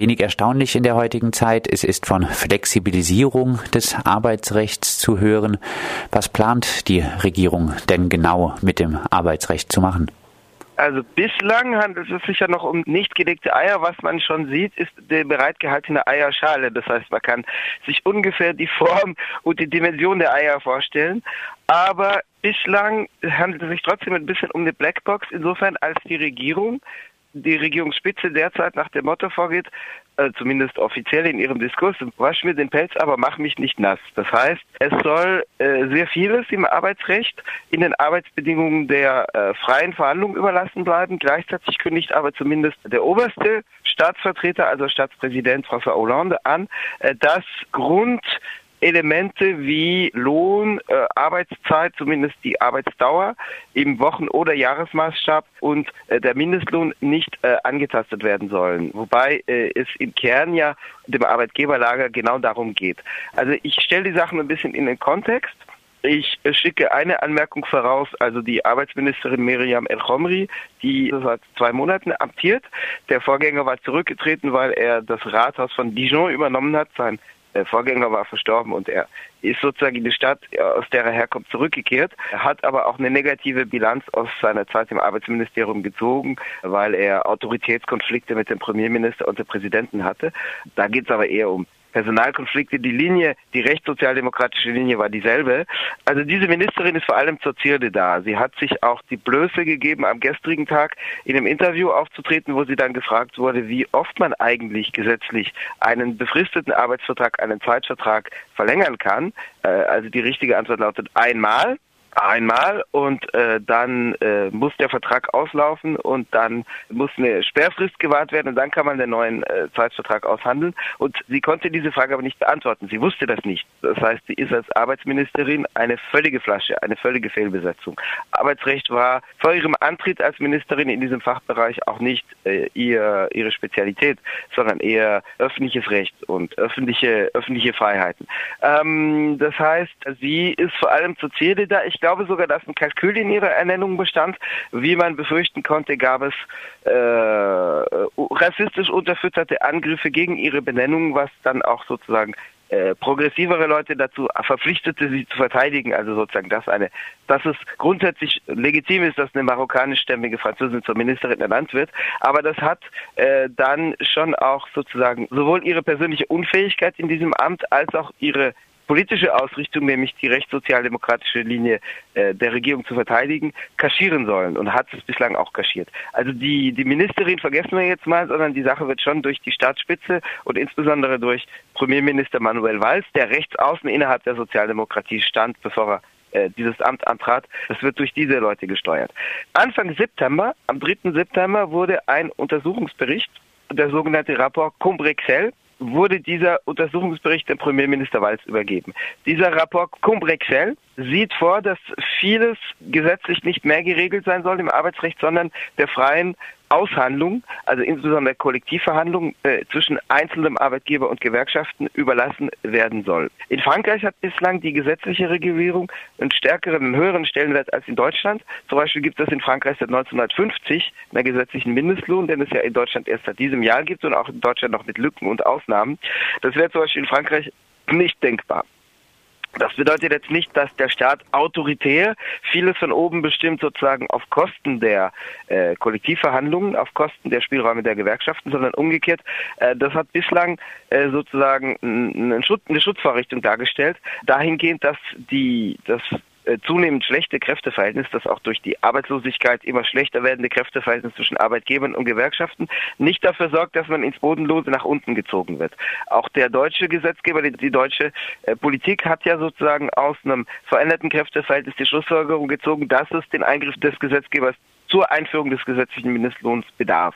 Wenig erstaunlich in der heutigen Zeit, es ist von Flexibilisierung des Arbeitsrechts zu hören. Was plant die Regierung denn genau mit dem Arbeitsrecht zu machen? Also bislang handelt es sich ja noch um nicht gelegte Eier. Was man schon sieht, ist die bereitgehaltene Eierschale. Das heißt, man kann sich ungefähr die Form und die Dimension der Eier vorstellen. Aber bislang handelt es sich trotzdem ein bisschen um eine Blackbox, insofern als die Regierung die Regierungsspitze derzeit nach dem Motto vorgeht, äh, zumindest offiziell in ihrem Diskurs, wasch mir den Pelz, aber mach mich nicht nass. Das heißt, es soll äh, sehr vieles im Arbeitsrecht in den Arbeitsbedingungen der äh, freien Verhandlungen überlassen bleiben. Gleichzeitig kündigt aber zumindest der oberste Staatsvertreter, also Staatspräsident François Hollande, an, äh, dass Grund Elemente wie Lohn, äh, Arbeitszeit, zumindest die Arbeitsdauer im Wochen- oder Jahresmaßstab und äh, der Mindestlohn nicht äh, angetastet werden sollen. Wobei äh, es im Kern ja dem Arbeitgeberlager genau darum geht. Also ich stelle die Sachen ein bisschen in den Kontext. Ich äh, schicke eine Anmerkung voraus, also die Arbeitsministerin Miriam El Khomri, die seit zwei Monaten amtiert. Der Vorgänger war zurückgetreten, weil er das Rathaus von Dijon übernommen hat, sein der Vorgänger war verstorben und er ist sozusagen in die Stadt, aus der er herkommt, zurückgekehrt. Er hat aber auch eine negative Bilanz aus seiner Zeit im Arbeitsministerium gezogen, weil er Autoritätskonflikte mit dem Premierminister und dem Präsidenten hatte. Da geht es aber eher um Personalkonflikte. Die Linie, die rechtssozialdemokratische Linie war dieselbe. Also diese Ministerin ist vor allem zur Zierde da. Sie hat sich auch die Blöße gegeben, am gestrigen Tag in einem Interview aufzutreten, wo sie dann gefragt wurde, wie oft man eigentlich gesetzlich einen befristeten Arbeitsvertrag, einen Zeitvertrag verlängern kann. Äh, also die richtige Antwort lautet einmal einmal und äh, dann äh, muss der Vertrag auslaufen und dann muss eine Sperrfrist gewahrt werden und dann kann man den neuen äh, Zeitvertrag aushandeln. Und sie konnte diese Frage aber nicht beantworten. Sie wusste das nicht. Das heißt, sie ist als Arbeitsministerin eine völlige Flasche, eine völlige Fehlbesetzung. Arbeitsrecht war vor ihrem Antritt als Ministerin in diesem Fachbereich auch nicht äh, ihr, ihre Spezialität, sondern eher öffentliches Recht und öffentliche, öffentliche Freiheiten. Ähm, das heißt, sie ist vor allem zur Ziele da. Ich glaube, glaube sogar, dass ein Kalkül in ihrer Ernennung bestand. Wie man befürchten konnte, gab es äh, rassistisch unterfütterte Angriffe gegen ihre Benennung, was dann auch sozusagen äh, progressivere Leute dazu verpflichtete, sie zu verteidigen. Also sozusagen, dass eine, dass es grundsätzlich legitim ist, dass eine marokkanischstämmige Französin zur Ministerin ernannt wird. Aber das hat äh, dann schon auch sozusagen sowohl ihre persönliche Unfähigkeit in diesem Amt als auch ihre politische Ausrichtung, nämlich die rechtssozialdemokratische Linie äh, der Regierung zu verteidigen, kaschieren sollen und hat es bislang auch kaschiert. Also die, die Ministerin vergessen wir jetzt mal, sondern die Sache wird schon durch die Staatsspitze und insbesondere durch Premierminister Manuel Valls, der rechts außen innerhalb der Sozialdemokratie stand, bevor er äh, dieses Amt antrat. Das wird durch diese Leute gesteuert. Anfang September, am 3. September, wurde ein Untersuchungsbericht, der sogenannte Rapport Combrexel, wurde dieser Untersuchungsbericht dem Premierminister Walz übergeben. Dieser Rapport Combrexel sieht vor, dass vieles gesetzlich nicht mehr geregelt sein soll im Arbeitsrecht, sondern der freien Aushandlung, also insbesondere Kollektivverhandlungen äh, zwischen einzelnen Arbeitgeber und Gewerkschaften überlassen werden soll. In Frankreich hat bislang die gesetzliche Regulierung einen stärkeren, einen höheren Stellenwert als in Deutschland. Zum Beispiel gibt es in Frankreich seit 1950 einen gesetzlichen Mindestlohn, den es ja in Deutschland erst seit diesem Jahr gibt und auch in Deutschland noch mit Lücken und Ausnahmen. Das wäre zum Beispiel in Frankreich nicht denkbar. Das bedeutet jetzt nicht, dass der Staat autoritär vieles von oben bestimmt, sozusagen auf Kosten der äh, Kollektivverhandlungen, auf Kosten der Spielräume der Gewerkschaften, sondern umgekehrt. Äh, das hat bislang äh, sozusagen eine, Schutz, eine Schutzvorrichtung dargestellt, dahingehend, dass die, das äh, zunehmend schlechte Kräfteverhältnis, das auch durch die Arbeitslosigkeit immer schlechter werdende Kräfteverhältnis zwischen Arbeitgebern und Gewerkschaften nicht dafür sorgt, dass man ins Bodenlose nach unten gezogen wird. Auch der deutsche Gesetzgeber, die, die deutsche äh, Politik hat ja sozusagen aus einem veränderten Kräfteverhältnis die Schlussfolgerung gezogen, dass es den Eingriff des Gesetzgebers zur Einführung des gesetzlichen Mindestlohns bedarf.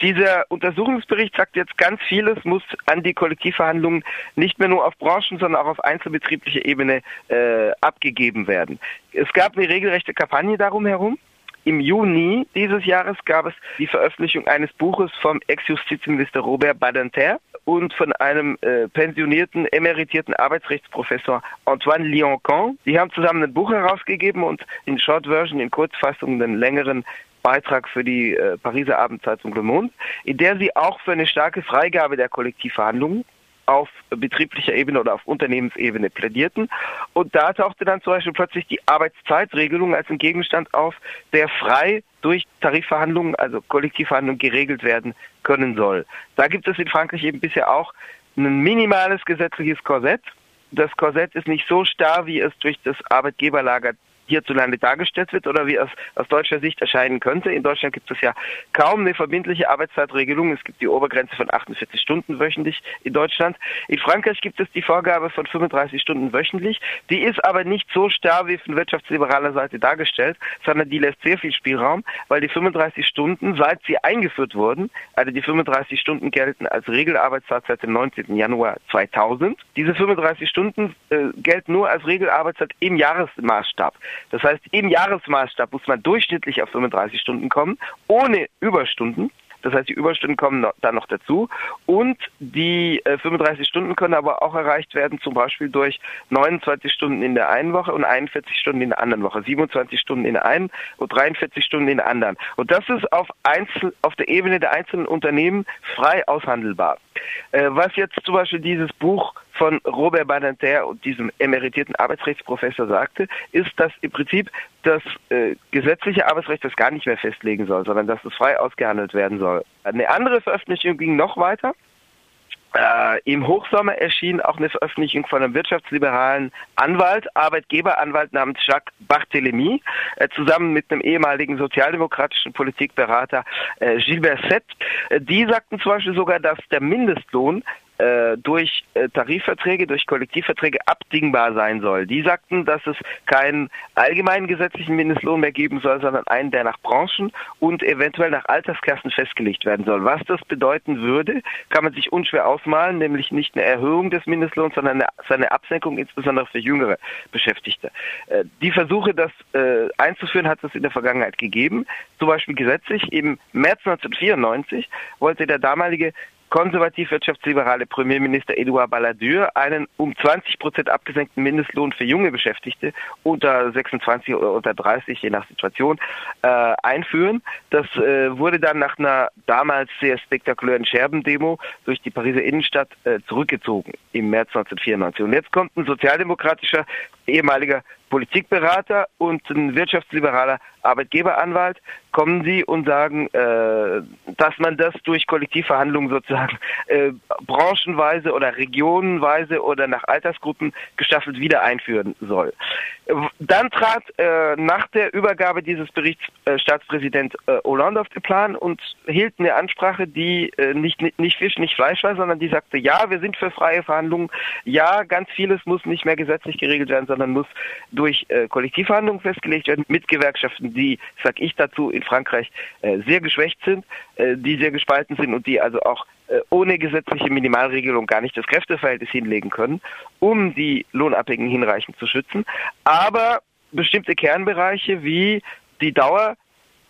Dieser Untersuchungsbericht sagt jetzt ganz vieles, muss an die Kollektivverhandlungen nicht mehr nur auf Branchen, sondern auch auf einzelbetrieblicher Ebene äh, abgegeben werden. Es gab eine regelrechte Kampagne darum herum. Im Juni dieses Jahres gab es die Veröffentlichung eines Buches vom Ex-Justizminister Robert Badinter und von einem äh, pensionierten, emeritierten Arbeitsrechtsprofessor Antoine Lioncan. Die haben zusammen ein Buch herausgegeben und in Short Version, in Kurzfassung, einen längeren Beitrag für die äh, Pariser Abendzeitung Le Monde, in der sie auch für eine starke Freigabe der Kollektivverhandlungen auf betrieblicher Ebene oder auf Unternehmensebene plädierten. Und da tauchte dann zum Beispiel plötzlich die Arbeitszeitregelung als ein Gegenstand auf, der frei durch Tarifverhandlungen, also Kollektivverhandlungen geregelt werden können soll. Da gibt es in Frankreich eben bisher auch ein minimales gesetzliches Korsett. Das Korsett ist nicht so starr, wie es durch das Arbeitgeberlager hierzulande dargestellt wird oder wie es aus deutscher Sicht erscheinen könnte. In Deutschland gibt es ja kaum eine verbindliche Arbeitszeitregelung. Es gibt die Obergrenze von 48 Stunden wöchentlich in Deutschland. In Frankreich gibt es die Vorgabe von 35 Stunden wöchentlich. Die ist aber nicht so starr wie von wirtschaftsliberaler Seite dargestellt, sondern die lässt sehr viel Spielraum, weil die 35 Stunden, seit sie eingeführt wurden, also die 35 Stunden gelten als Regelarbeitszeit seit dem 19. Januar 2000. Diese 35 Stunden äh, gelten nur als Regelarbeitszeit im Jahresmaßstab. Das heißt, im Jahresmaßstab muss man durchschnittlich auf 35 Stunden kommen, ohne Überstunden. Das heißt, die Überstunden kommen dann noch dazu. Und die äh, 35 Stunden können aber auch erreicht werden, zum Beispiel durch 29 Stunden in der einen Woche und 41 Stunden in der anderen Woche, 27 Stunden in der einen und 43 Stunden in der anderen. Und das ist auf, Einzel auf der Ebene der einzelnen Unternehmen frei aushandelbar. Äh, was jetzt zum Beispiel dieses Buch von Robert Badinter und diesem emeritierten Arbeitsrechtsprofessor sagte, ist, dass im Prinzip das äh, gesetzliche Arbeitsrecht das gar nicht mehr festlegen soll, sondern dass es frei ausgehandelt werden soll. Eine andere Veröffentlichung ging noch weiter. Äh, Im Hochsommer erschien auch eine Veröffentlichung von einem wirtschaftsliberalen Anwalt, Arbeitgeberanwalt namens Jacques Barthélemy, äh, zusammen mit einem ehemaligen sozialdemokratischen Politikberater äh, Gilbert Sett. Äh, die sagten zum Beispiel sogar, dass der Mindestlohn durch äh, Tarifverträge, durch Kollektivverträge abdingbar sein soll. Die sagten, dass es keinen allgemeinen gesetzlichen Mindestlohn mehr geben soll, sondern einen, der nach Branchen und eventuell nach Alterskassen festgelegt werden soll. Was das bedeuten würde, kann man sich unschwer ausmalen, nämlich nicht eine Erhöhung des Mindestlohns, sondern eine, seine Absenkung, insbesondere für jüngere Beschäftigte. Äh, die Versuche, das äh, einzuführen, hat es in der Vergangenheit gegeben, zum Beispiel gesetzlich. Im März 1994 wollte der damalige konservativ-wirtschaftsliberale Premierminister Edouard Balladur einen um 20 Prozent abgesenkten Mindestlohn für junge Beschäftigte unter 26 oder unter 30, je nach Situation, äh, einführen. Das äh, wurde dann nach einer damals sehr spektakulären Scherbendemo durch die Pariser Innenstadt äh, zurückgezogen im März 1994. Und jetzt kommt ein sozialdemokratischer ehemaliger Politikberater und ein wirtschaftsliberaler Arbeitgeberanwalt kommen sie und sagen, äh, dass man das durch Kollektivverhandlungen sozusagen äh, branchenweise oder regionenweise oder nach Altersgruppen gestaffelt wieder einführen soll. Dann trat äh, nach der Übergabe dieses Berichts äh, Staatspräsident äh, Hollande auf den Plan und hielt eine Ansprache, die äh, nicht, nicht, nicht Fisch, nicht Fleisch war, sondern die sagte, ja, wir sind für freie Verhandlungen, ja, ganz vieles muss nicht mehr gesetzlich geregelt werden, sondern muss durch äh, Kollektivverhandlungen festgelegt werden mit Gewerkschaften, die, sag ich dazu, in Frankreich äh, sehr geschwächt sind, äh, die sehr gespalten sind und die also auch ohne gesetzliche Minimalregelung gar nicht das Kräfteverhältnis hinlegen können, um die Lohnabhängigen hinreichend zu schützen. Aber bestimmte Kernbereiche wie die Dauer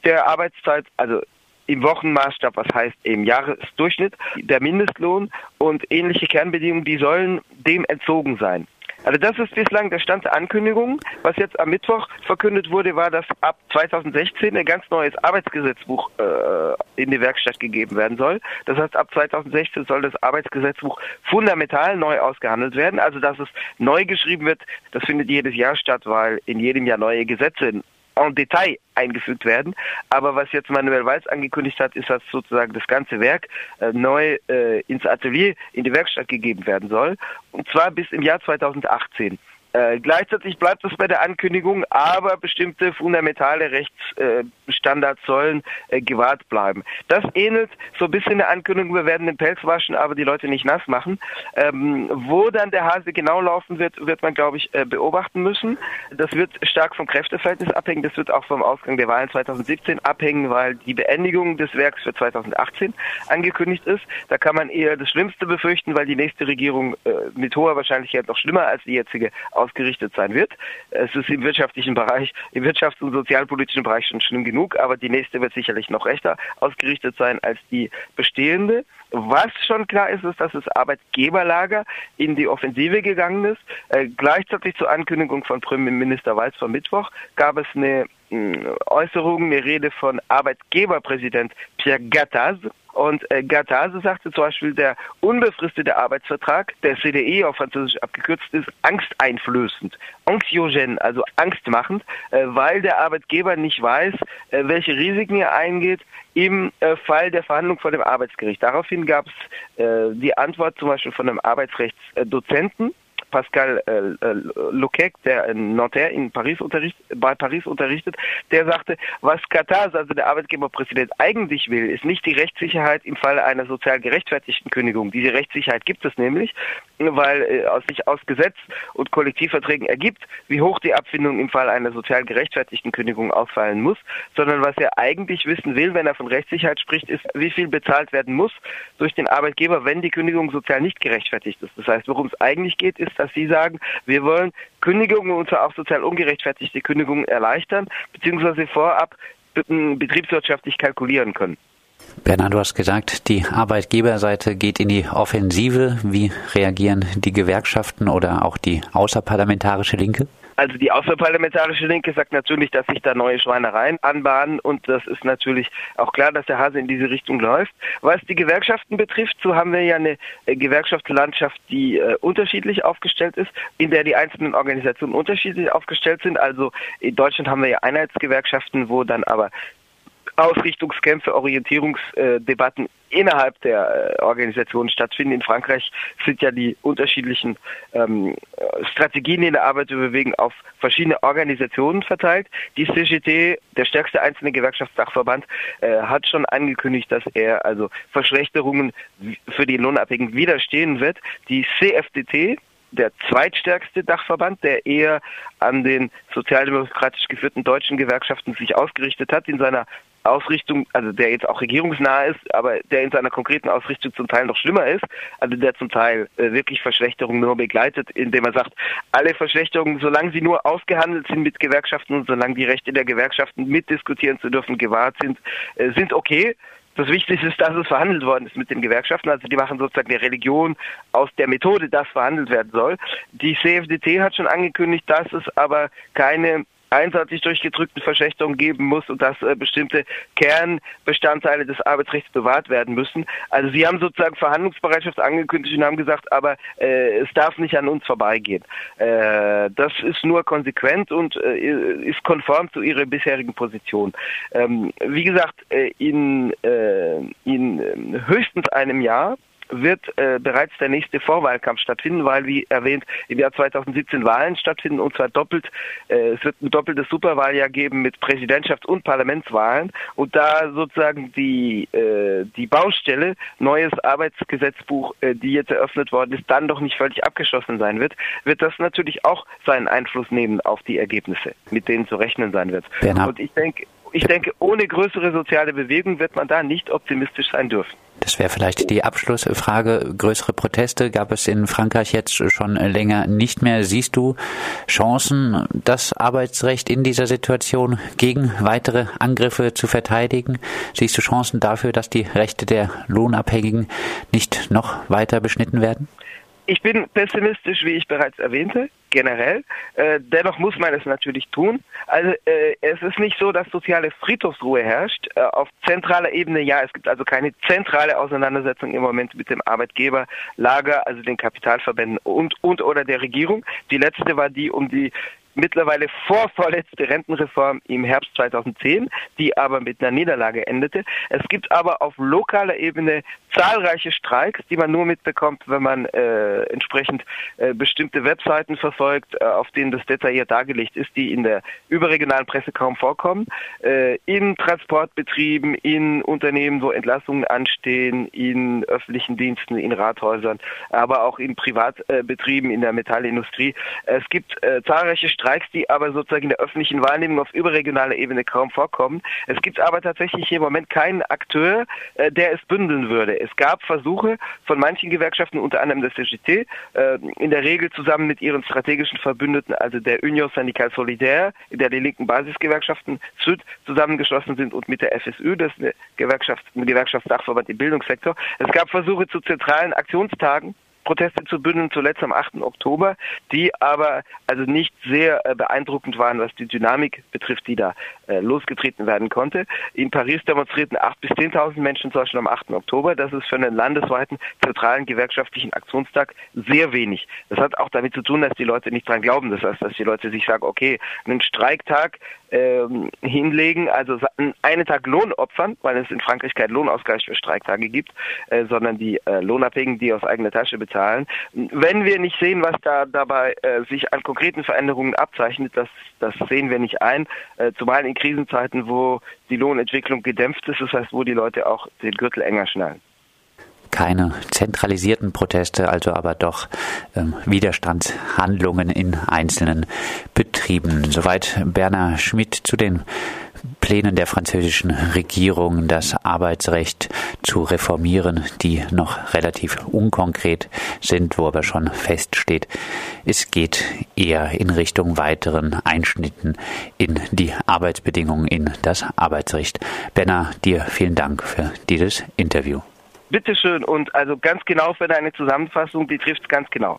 der Arbeitszeit, also im Wochenmaßstab, was heißt im Jahresdurchschnitt, der Mindestlohn und ähnliche Kernbedingungen, die sollen dem entzogen sein. Also das ist bislang der Stand der Ankündigung. Was jetzt am Mittwoch verkündet wurde, war, dass ab 2016 ein ganz neues Arbeitsgesetzbuch äh, in die Werkstatt gegeben werden soll. Das heißt, ab 2016 soll das Arbeitsgesetzbuch fundamental neu ausgehandelt werden. Also dass es neu geschrieben wird, das findet jedes Jahr statt, weil in jedem Jahr neue Gesetze en Detail eingefügt werden. Aber was jetzt Manuel Weiß angekündigt hat, ist, dass sozusagen das ganze Werk äh, neu äh, ins Atelier, in die Werkstatt gegeben werden soll. Und zwar bis im Jahr 2018. Äh, gleichzeitig bleibt es bei der Ankündigung, aber bestimmte fundamentale Rechtsstandards äh, sollen äh, gewahrt bleiben. Das ähnelt so ein bisschen der Ankündigung, wir werden den Pelz waschen, aber die Leute nicht nass machen. Ähm, wo dann der Hase genau laufen wird, wird man, glaube ich, äh, beobachten müssen. Das wird stark vom Kräfteverhältnis abhängen, das wird auch vom Ausgang der Wahlen 2017 abhängen, weil die Beendigung des Werks für 2018 angekündigt ist. Da kann man eher das Schlimmste befürchten, weil die nächste Regierung äh, mit hoher Wahrscheinlichkeit noch schlimmer als die jetzige ausgerichtet sein wird. Es ist im wirtschaftlichen Bereich, im wirtschafts- und sozialpolitischen Bereich schon schlimm genug, aber die nächste wird sicherlich noch rechter ausgerichtet sein als die bestehende. Was schon klar ist, ist, dass das Arbeitgeberlager in die Offensive gegangen ist. Äh, gleichzeitig zur Ankündigung von Premierminister Weiß vom Mittwoch gab es eine Äußerung, eine Rede von Arbeitgeberpräsident Pierre Gattaz, und äh, Gattase sagte zum Beispiel, der unbefristete Arbeitsvertrag, der CDE auf Französisch abgekürzt ist, angsteinflößend, anxiogen, also angstmachend, äh, weil der Arbeitgeber nicht weiß, äh, welche Risiken er eingeht im äh, Fall der Verhandlung vor dem Arbeitsgericht. Daraufhin gab es äh, die Antwort zum Beispiel von einem Arbeitsrechtsdozenten, Pascal äh, äh, Leclerc, der in Nanterre in Paris unterrichtet, bei Paris unterrichtet, der sagte, was Katar, also der Arbeitgeberpräsident, eigentlich will, ist nicht die Rechtssicherheit im Falle einer sozial gerechtfertigten Kündigung. Diese Rechtssicherheit gibt es nämlich, weil äh, sich aus Gesetz und Kollektivverträgen ergibt, wie hoch die Abfindung im Fall einer sozial gerechtfertigten Kündigung ausfallen muss, sondern was er eigentlich wissen will, wenn er von Rechtssicherheit spricht, ist, wie viel bezahlt werden muss durch den Arbeitgeber, wenn die Kündigung sozial nicht gerechtfertigt ist. Das heißt, worum es eigentlich geht, ist, dass Sie sagen, wir wollen Kündigungen und zwar auch sozial ungerechtfertigte Kündigungen erleichtern, beziehungsweise vorab betriebswirtschaftlich kalkulieren können. Bernhard, du hast gesagt, die Arbeitgeberseite geht in die Offensive. Wie reagieren die Gewerkschaften oder auch die außerparlamentarische Linke? Also die außerparlamentarische Linke sagt natürlich, dass sich da neue Schweinereien anbahnen und das ist natürlich auch klar, dass der Hase in diese Richtung läuft. Was die Gewerkschaften betrifft, so haben wir ja eine äh, Gewerkschaftslandschaft, die äh, unterschiedlich aufgestellt ist, in der die einzelnen Organisationen unterschiedlich aufgestellt sind. Also in Deutschland haben wir ja Einheitsgewerkschaften, wo dann aber Ausrichtungskämpfe, Orientierungsdebatten innerhalb der äh, Organisation stattfinden. In Frankreich sind ja die unterschiedlichen ähm, Strategien in der Arbeiterbewegung auf verschiedene Organisationen verteilt. Die CGT, der stärkste einzelne Gewerkschaftsdachverband, äh, hat schon angekündigt, dass er also Verschlechterungen für die Lohnabhängigen widerstehen wird. Die CFDT, der zweitstärkste Dachverband, der eher an den sozialdemokratisch geführten deutschen Gewerkschaften sich ausgerichtet hat in seiner Ausrichtung, also der jetzt auch regierungsnah ist, aber der in seiner konkreten Ausrichtung zum Teil noch schlimmer ist, also der zum Teil äh, wirklich Verschlechterungen nur begleitet, indem er sagt, alle Verschlechterungen, solange sie nur ausgehandelt sind mit Gewerkschaften und solange die Rechte der Gewerkschaften mitdiskutieren zu dürfen gewahrt sind, äh, sind okay. Das Wichtigste ist, dass es verhandelt worden ist mit den Gewerkschaften. Also die machen sozusagen eine Religion aus der Methode, dass verhandelt werden soll. Die CFDT hat schon angekündigt, dass es aber keine einseitig durchgedrückten Verschlechterungen geben muss und dass äh, bestimmte Kernbestandteile des Arbeitsrechts bewahrt werden müssen. Also Sie haben sozusagen Verhandlungsbereitschaft angekündigt und haben gesagt, aber äh, es darf nicht an uns vorbeigehen. Äh, das ist nur konsequent und äh, ist konform zu Ihrer bisherigen Position. Ähm, wie gesagt, äh, in, äh, in höchstens einem Jahr wird äh, bereits der nächste Vorwahlkampf stattfinden, weil, wie erwähnt, im Jahr 2017 Wahlen stattfinden und zwar doppelt. Äh, es wird ein doppeltes Superwahljahr geben mit Präsidentschafts- und Parlamentswahlen und da sozusagen die, äh, die Baustelle, neues Arbeitsgesetzbuch, äh, die jetzt eröffnet worden ist, dann doch nicht völlig abgeschlossen sein wird, wird das natürlich auch seinen Einfluss nehmen auf die Ergebnisse, mit denen zu rechnen sein wird. Bernhard. Und ich denke, ich denke, ohne größere soziale Bewegung wird man da nicht optimistisch sein dürfen. Das wäre vielleicht die Abschlussfrage. Größere Proteste gab es in Frankreich jetzt schon länger nicht mehr. Siehst du Chancen, das Arbeitsrecht in dieser Situation gegen weitere Angriffe zu verteidigen? Siehst du Chancen dafür, dass die Rechte der Lohnabhängigen nicht noch weiter beschnitten werden? Ich bin pessimistisch, wie ich bereits erwähnte, generell. Äh, dennoch muss man es natürlich tun. Also äh, es ist nicht so, dass soziale Friedhofsruhe herrscht. Äh, auf zentraler Ebene ja, es gibt also keine zentrale Auseinandersetzung im Moment mit dem Arbeitgeberlager, also den Kapitalverbänden und und oder der Regierung. Die letzte war die um die mittlerweile vorvorletzte Rentenreform im Herbst 2010, die aber mit einer Niederlage endete. Es gibt aber auf lokaler Ebene zahlreiche Streiks, die man nur mitbekommt, wenn man äh, entsprechend äh, bestimmte Webseiten verfolgt, äh, auf denen das detailliert dargelegt ist, die in der überregionalen Presse kaum vorkommen. Äh, in Transportbetrieben, in Unternehmen, wo Entlassungen anstehen, in öffentlichen Diensten, in Rathäusern, aber auch in Privatbetrieben, in der Metallindustrie. Es gibt äh, zahlreiche Streiks, Streiks, die aber sozusagen in der öffentlichen Wahrnehmung auf überregionaler Ebene kaum vorkommen. Es gibt aber tatsächlich hier im Moment keinen Akteur, äh, der es bündeln würde. Es gab Versuche von manchen Gewerkschaften, unter anderem der CGT, äh, in der Regel zusammen mit ihren strategischen Verbündeten, also der Union Syndical Solidaire, in der die linken Basisgewerkschaften SÜD zusammengeschlossen sind und mit der FSU, das ist eine Gewerkschaft, ein Gewerkschaftsdachverband im Bildungssektor. Es gab Versuche zu zentralen Aktionstagen Proteste zu bündeln, zuletzt am 8. Oktober, die aber also nicht sehr äh, beeindruckend waren, was die Dynamik betrifft, die da äh, losgetreten werden konnte. In Paris demonstrierten 8.000 bis 10.000 Menschen zum Beispiel am 8. Oktober. Das ist für einen landesweiten zentralen gewerkschaftlichen Aktionstag sehr wenig. Das hat auch damit zu tun, dass die Leute nicht dran glauben. Das heißt, dass die Leute sich sagen, okay, einen Streiktag ähm, hinlegen, also einen Tag Lohn opfern, weil es in Frankreich keinen Lohnausgleich für Streiktage gibt, äh, sondern die äh, Lohnabhängigen, die aus eigener Tasche bezahlen. Wenn wir nicht sehen, was da dabei äh, sich an konkreten Veränderungen abzeichnet, das, das sehen wir nicht ein, äh, zumal in Krisenzeiten, wo die Lohnentwicklung gedämpft ist, das heißt, wo die Leute auch den Gürtel enger schnallen. Keine zentralisierten Proteste, also aber doch ähm, Widerstandshandlungen in einzelnen Betrieben. Soweit Bernhard Schmidt zu den Plänen der französischen Regierung, das Arbeitsrecht zu reformieren, die noch relativ unkonkret sind, wo aber schon feststeht, es geht eher in Richtung weiteren Einschnitten in die Arbeitsbedingungen in das Arbeitsrecht. Benner, dir vielen Dank für dieses Interview. Bitteschön und also ganz genau für deine Zusammenfassung, die trifft ganz genau.